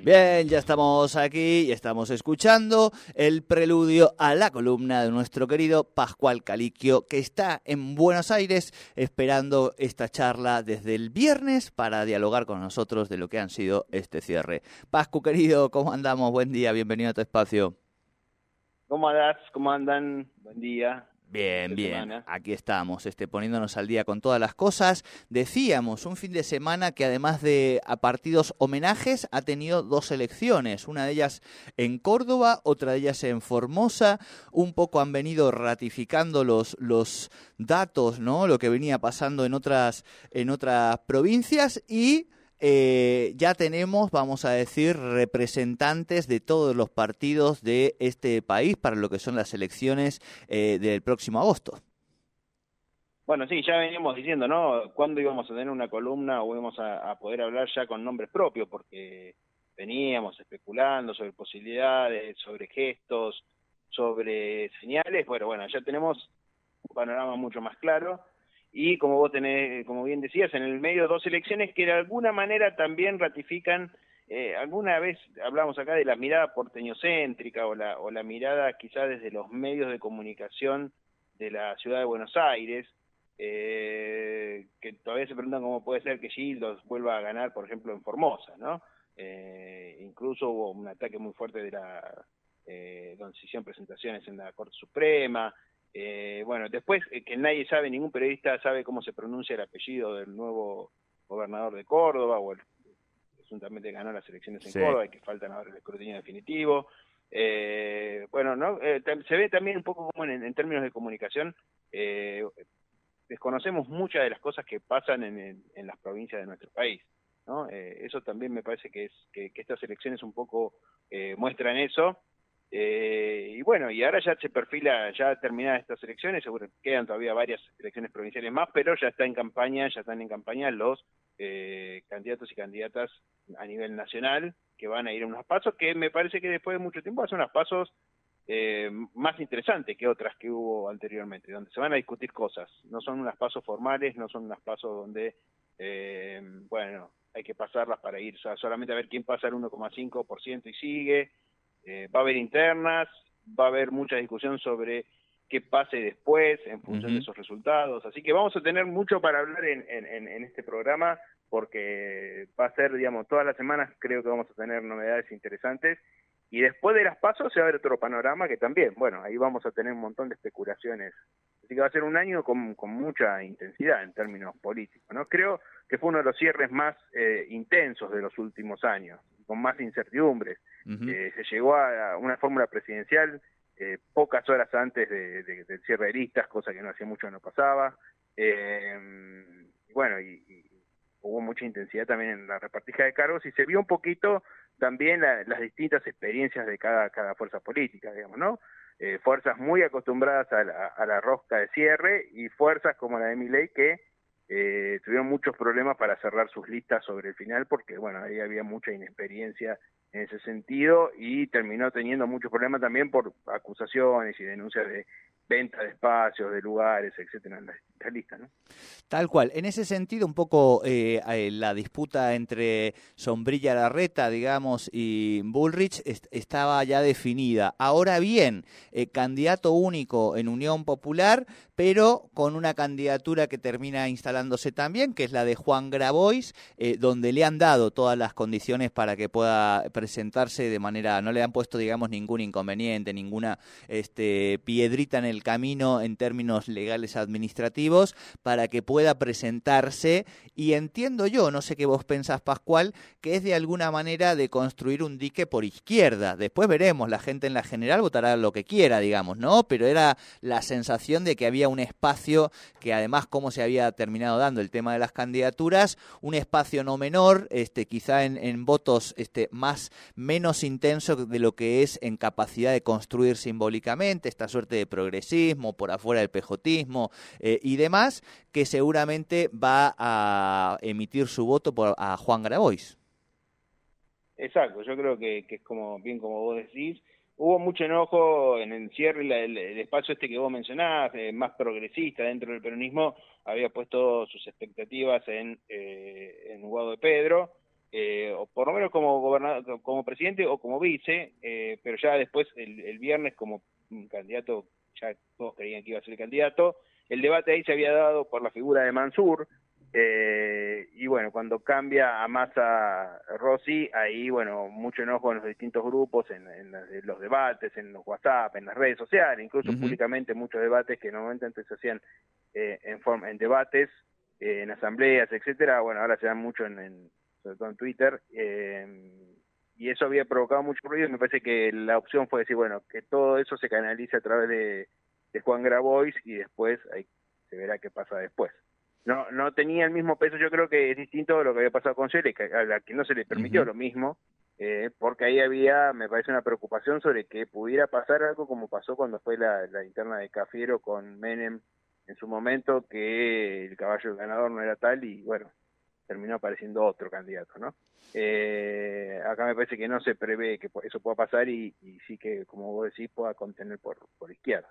Bien, ya estamos aquí y estamos escuchando el preludio a la columna de nuestro querido Pascual Caliquio, que está en Buenos Aires esperando esta charla desde el viernes para dialogar con nosotros de lo que han sido este cierre. Pascu, querido, ¿cómo andamos? Buen día, bienvenido a tu espacio. ¿Cómo andas? ¿Cómo andan? Buen día. Bien, bien. Aquí estamos, este, poniéndonos al día con todas las cosas. Decíamos, un fin de semana que además de a partidos homenajes ha tenido dos elecciones, una de ellas en Córdoba, otra de ellas en Formosa. Un poco han venido ratificando los, los datos, ¿no? Lo que venía pasando en otras, en otras provincias y eh, ya tenemos, vamos a decir, representantes de todos los partidos de este país para lo que son las elecciones eh, del próximo agosto. Bueno, sí, ya veníamos diciendo, ¿no? ¿Cuándo íbamos a tener una columna o íbamos a, poder hablar ya con nombres propios? Porque veníamos especulando sobre posibilidades, sobre gestos, sobre señales. Bueno, bueno, ya tenemos un panorama mucho más claro y como vos tenés, como bien decías, en el medio dos elecciones que de alguna manera también ratifican, eh, alguna vez hablamos acá de la mirada porteñocéntrica o la, o la mirada quizá desde los medios de comunicación de la ciudad de Buenos Aires, eh, que todavía se preguntan cómo puede ser que Gildos vuelva a ganar, por ejemplo, en Formosa, ¿no? Eh, incluso hubo un ataque muy fuerte de la eh, donde se hicieron presentaciones en la Corte Suprema, eh, bueno, después eh, que nadie sabe, ningún periodista sabe cómo se pronuncia el apellido del nuevo gobernador de Córdoba, o el presuntamente ganó las elecciones en Córdoba y que faltan ahora el escrutinio definitivo. Eh, bueno, no se ve también un poco como en, términos de comunicación, desconocemos muchas de las cosas que pasan en, las provincias de nuestro país. ¿no? eso también me parece que, es, que estas elecciones un poco muestran eso eh, y bueno, y ahora ya se perfila, ya terminadas estas elecciones, seguro quedan todavía varias elecciones provinciales más, pero ya está en campaña, ya están en campaña los eh, candidatos y candidatas a nivel nacional que van a ir a unos pasos que me parece que después de mucho tiempo son unos pasos eh, más interesantes que otras que hubo anteriormente, donde se van a discutir cosas, no son unos pasos formales, no son unos pasos donde, bueno, hay que pasarlas para ir solamente a ver quién pasa el 1,5% y sigue, eh, va a haber internas, va a haber mucha discusión sobre qué pase después en función de esos resultados. Así que vamos a tener mucho para hablar en, en, este programa porque va a ser, digamos, todas las semanas creo que vamos a tener novedades interesantes. Y después de las pasos se va a ver otro panorama que también, bueno, ahí vamos a tener un montón de especulaciones. Así que va a ser un año con, con mucha intensidad en términos políticos, ¿no? Creo que fue uno de los cierres más eh, intensos de los últimos años, con más incertidumbres. Eh, se llegó a una fórmula presidencial eh, pocas horas antes de, del cierre de listas, cosa que no hacía mucho no pasaba. Eh, bueno, y, hubo mucha intensidad también en la repartija de cargos y se vio un poquito también las distintas experiencias de cada, cada fuerza política, digamos, ¿no? fuerzas muy acostumbradas a la, a la, rosca de cierre y fuerzas como la de Miley que eh, tuvieron muchos problemas para cerrar sus listas sobre el final porque, bueno, ahí había mucha inexperiencia en ese sentido y terminó teniendo muchos problemas también por acusaciones y denuncias de venta de espacios, de lugares, etcétera, en la, lista, ¿no? Tal cual. En ese sentido, un poco eh, eh, la disputa entre Sombrilla Larreta, digamos, y Bullrich estaba ya definida. Ahora bien, eh, candidato único en Unión Popular, pero con una candidatura que termina instalándose también, que es la de Juan Grabois, donde le han dado todas las condiciones para que pueda presentarse de manera, no le han puesto, digamos, ningún inconveniente, ninguna este, piedrita en el camino en términos legales administrativos para que pueda presentarse y entiendo yo, no sé qué vos pensás Pascual, que es de alguna manera de construir un dique por izquierda. Después veremos, la gente en la general votará lo que quiera, digamos, ¿no? Pero era la sensación de que había un espacio que además como se había terminado dando el tema de las candidaturas, un espacio no menor, este quizá en, en votos este más menos intenso de lo que es en capacidad de construir simbólicamente esta suerte de por afuera del pejotismo eh, y demás, que seguramente va a emitir su voto por, a Juan Grabois. Exacto, yo creo que, es como bien como vos decís. Hubo mucho enojo en el cierre, el, espacio este que vos mencionás, eh, más progresista dentro del peronismo, había puesto sus expectativas en, eh, en Guado de Pedro, eh, o por lo menos como gobernador, como presidente o como vice, pero ya después el, el, viernes como candidato, ya todos creían que iba a ser el candidato, el debate ahí se había dado por la figura de Mansur, eh, y bueno, cuando cambia a Massa Rossi, ahí, bueno, mucho enojo en los distintos grupos, en, los debates, en los WhatsApp, en las redes sociales, incluso públicamente muchos debates que normalmente antes se hacían eh, en, forma, en debates, eh, en asambleas, etcétera, bueno, ahora se dan mucho en, sobre todo en Twitter, y eso había provocado mucho ruido y me parece que la opción fue decir, bueno, que todo eso se canalice a través de, de Juan Grabois y después ahí se verá qué pasa después. No no tenía el mismo peso, yo creo que es distinto a lo que había pasado con Shelley, a la que no se le permitió lo mismo, eh, porque ahí había, me parece, una preocupación sobre que pudiera pasar algo como pasó cuando fue la, interna de Cafiero con Menem en su momento, que el caballo ganador no era tal y bueno, terminó apareciendo otro candidato, ¿no? Eh, acá me parece que no se prevé que eso pueda pasar y, y sí que, como vos decís, pueda contener por, izquierda.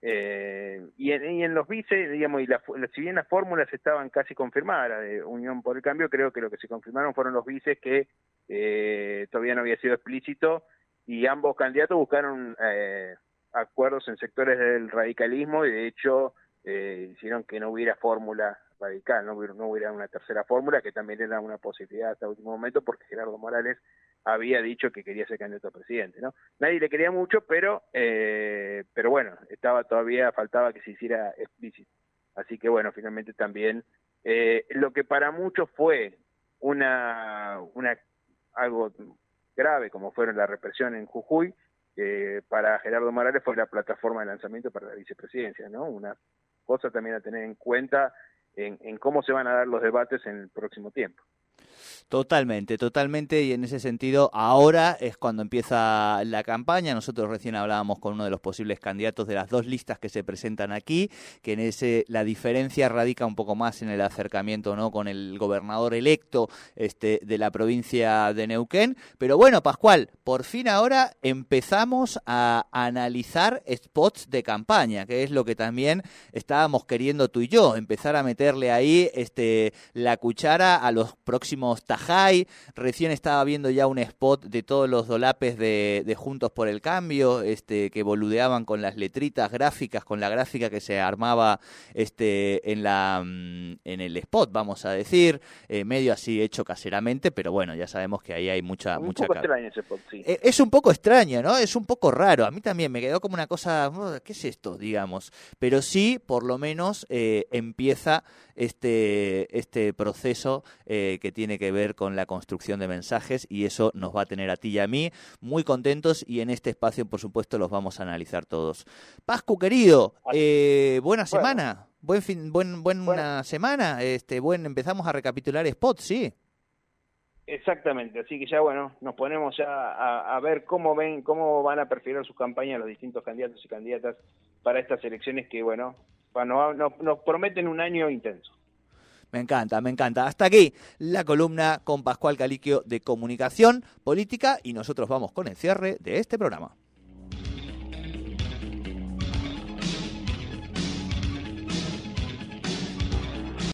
Eh, y, en, los vice, digamos, y si bien las fórmulas estaban casi confirmadas, de Unión por el Cambio, creo que lo que se confirmaron fueron los vices que eh, todavía no había sido explícito y ambos candidatos buscaron eh, acuerdos en sectores del radicalismo y de hecho eh, hicieron que no hubiera fórmula radical, no hubiera, no hubiera una tercera fórmula, que también era una posibilidad hasta el último momento, porque Gerardo Morales había dicho que quería ser candidato a presidente, ¿no? Nadie le quería mucho, pero, eh, pero bueno, estaba todavía, faltaba que se hiciera explícito. Así que bueno, finalmente también, eh, lo que para muchos fue una, una, algo grave, como fueron la represión en Jujuy, eh, para Gerardo Morales fue la plataforma de lanzamiento para la vicepresidencia, ¿no? Una cosa también a tener en cuenta en, cómo se van a dar los debates en el próximo tiempo. Totalmente, totalmente, y en ese sentido ahora es cuando empieza la campaña. Nosotros recién hablábamos con uno de los posibles candidatos de las dos listas que se presentan aquí, que en ese la diferencia radica un poco más en el acercamiento no con el gobernador electo este de la provincia de Neuquén, pero bueno, Pascual, por fin ahora empezamos a analizar spots de campaña, que es lo que también estábamos queriendo tú y yo, empezar a meterle ahí este la cuchara a los próximos Tajay. Recién estaba viendo ya un spot de todos los dolapes de, Juntos por el Cambio, este, que boludeaban con las letritas gráficas, con la gráfica que se armaba este, en, la, mm, en el spot, vamos a decir, eh, medio así hecho caseramente, pero bueno, ya sabemos que ahí hay mucha... Un mucha poco extraño ese spot, sí. Eh, es un poco extraño, ¿no? Es un poco raro. A mí también me quedó como una cosa, ¿qué es esto? Digamos. Pero sí, por lo menos, eh, empieza este, este proceso que tiene que ver con la construcción de mensajes y eso nos va a tener a ti y a mí muy contentos y en este espacio, por supuesto, los vamos a analizar todos. Pascu, querido, eh, buena semana, buen fin, buen, buena semana, este, buen, empezamos a recapitular spots, sí. Exactamente, así que ya bueno, nos ponemos ya a, ver cómo ven, cómo van a perfilar sus campañas los distintos candidatos y candidatas para estas elecciones que bueno, nos prometen un año intenso. Me encanta, me encanta. Hasta aquí la columna con Pascual Caliquio de Comunicación Política y nosotros vamos con el cierre de este programa.